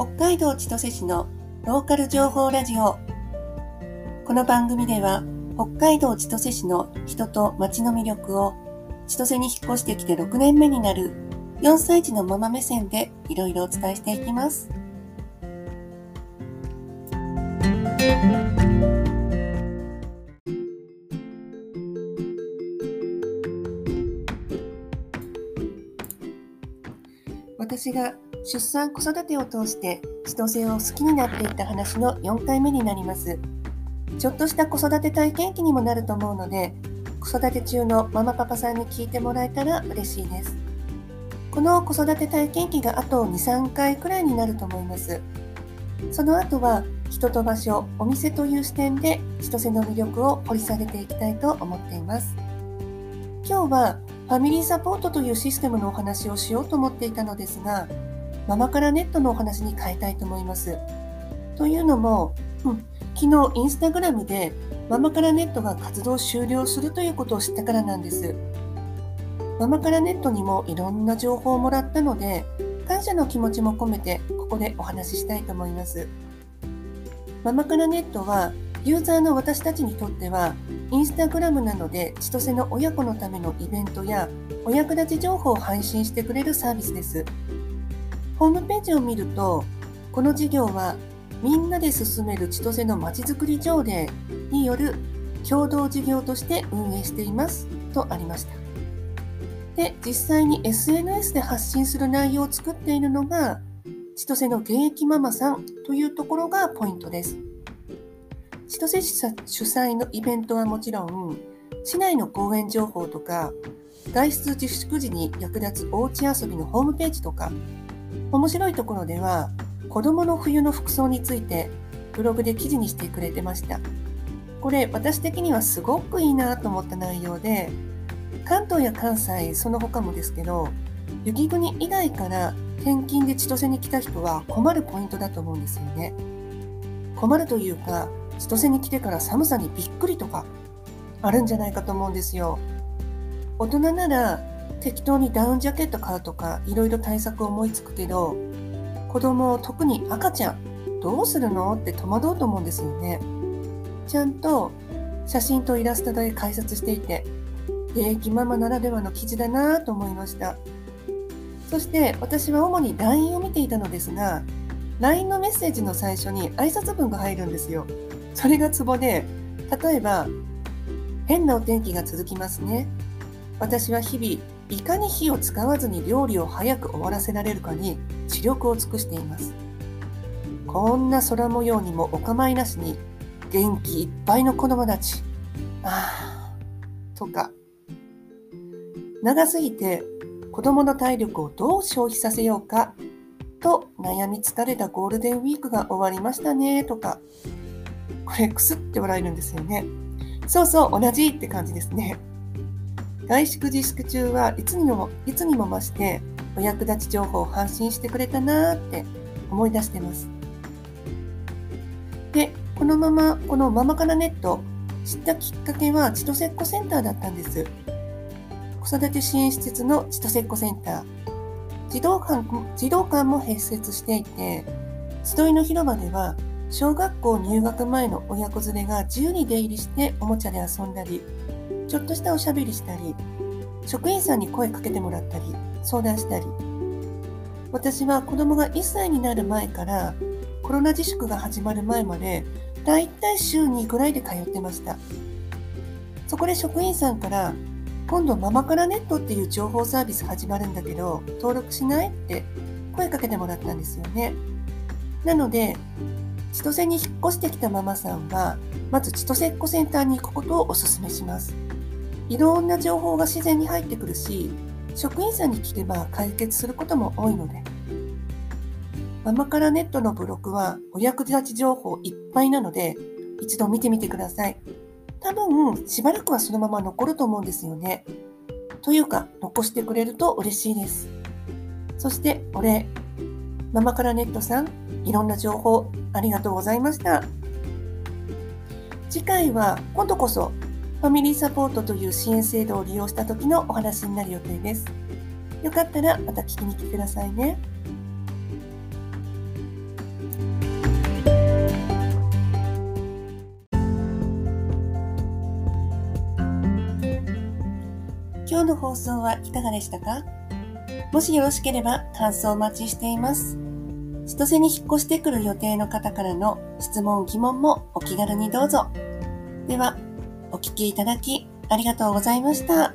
北海道千歳市のローカル情報ラジオ。この番組では北海道千歳市の人と街の魅力を千歳に引っ越してきて6年目になる4歳児のママ目線でいろいろお伝えしていきます。私が出産子育てを通して千歳を好きになっていった話の4回目になります。ちょっとした子育て体験記にもなると思うので、子育て中のママパパさんに聞いてもらえたら嬉しいです。この子育て体験記があと2、3回くらいになると思います。その後は人と場所、お店という視点で千歳の魅力を掘り下げていきたいと思っています。今日はファミリーサポートというシステムのお話をしようと思っていたのですが、ママからネットのお話に変えたいと思います。というのも、うん、昨日インスタグラムでママからネットが活動終了するということを知ったからなんです。ママからネットにもいろんな情報をもらったので、感謝の気持ちも込めてここでお話ししたいと思います。ママからネットはユーザーの私たちにとってはインスタグラムなので千歳の親子のためのイベントやお役立ち情報を配信してくれるサービスです。ホームページを見ると、この事業はみんなで進める千歳のまちづくり条例による共同事業として運営していますとありました。で、実際に SNS で発信する内容を作っているのが、千歳の現役ママさんというところがポイントです。千歳市主催のイベントはもちろん、市内の公園情報とか、外出自粛時に役立つおうち遊びのホームページとか、面白いところでは子供の冬の服装についてブログで記事にしてくれてました。これ私的にはすごくいいなと思った内容で関東や関西その他もですけど雪国以外から転勤で千歳に来た人は困るポイントだと思うんですよね。困るというか千歳に来てから寒さにびっくりとかあるんじゃないかと思うんですよ。大人なら適当にダウンジャケット買うとかいろいろ対策思いつくけど子供特に赤ちゃんどうするの？って戸惑うと思うんですよね。ちゃんと写真とイラストで解説していて現役ママならではの記事だなと思いました。そして私は主に LINE を見ていたのですが LINE のメッセージの最初に挨拶文が入るんですよ。それがツボで例えば変なお天気が続きますね。私は日々いかに火を使わずに料理を早く終わらせられるかに知力を尽くしています。こんな空模様にもお構いなしに元気いっぱいの子供たち。ああ、とか。長すぎて子供の体力をどう消費させようかと悩み疲れたゴールデンウィークが終わりましたねとか。これくすって笑えるんですよね。そうそう、同じって感じですね。外宿自粛中はいつにもいつにも増してお役立ち情報を発信してくれたなーって思い出してます。で、このまま、このママからネット知ったきっかけは千歳っ子センターだったんです。子育て支援施設の千歳っ子センター。児童館児童館も併設していて、集いの広場では小学校入学前の親子連れが自由に出入りしておもちゃで遊んだり、ちょっとしたおしゃべりしたり、職員さんに声かけてもらったり、相談したり。私は子供が1歳になる前からコロナ自粛が始まる前までだいたい週2ぐらいで通ってました。そこで職員さんから今度ママからネットっていう情報サービス始まるんだけど登録しない？って声かけてもらったんですよね。なので千歳に引っ越してきたママさんはまず千歳っ子センターに行くことをお勧めします。いろんな情報が自然に入ってくるし、職員さんに聞けば解決することも多いので。ママからネットのブログはお役立ち情報いっぱいなので、一度見てみてください。多分、しばらくはそのまま残ると思うんですよね。というか、残してくれると嬉しいです。そして、お礼。ママからネットさん、いろんな情報ありがとうございました。次回は今度こそファミリーサポートという支援制度を利用した時のお話になる予定です。よかったらまた聞きに来てくださいね。今日の放送はいかがでしたか？もしよろしければ感想お待ちしています。千歳に引っ越してくる予定の方からの質問、疑問もお気軽にどうぞ。では、お聴きいただきありがとうございました。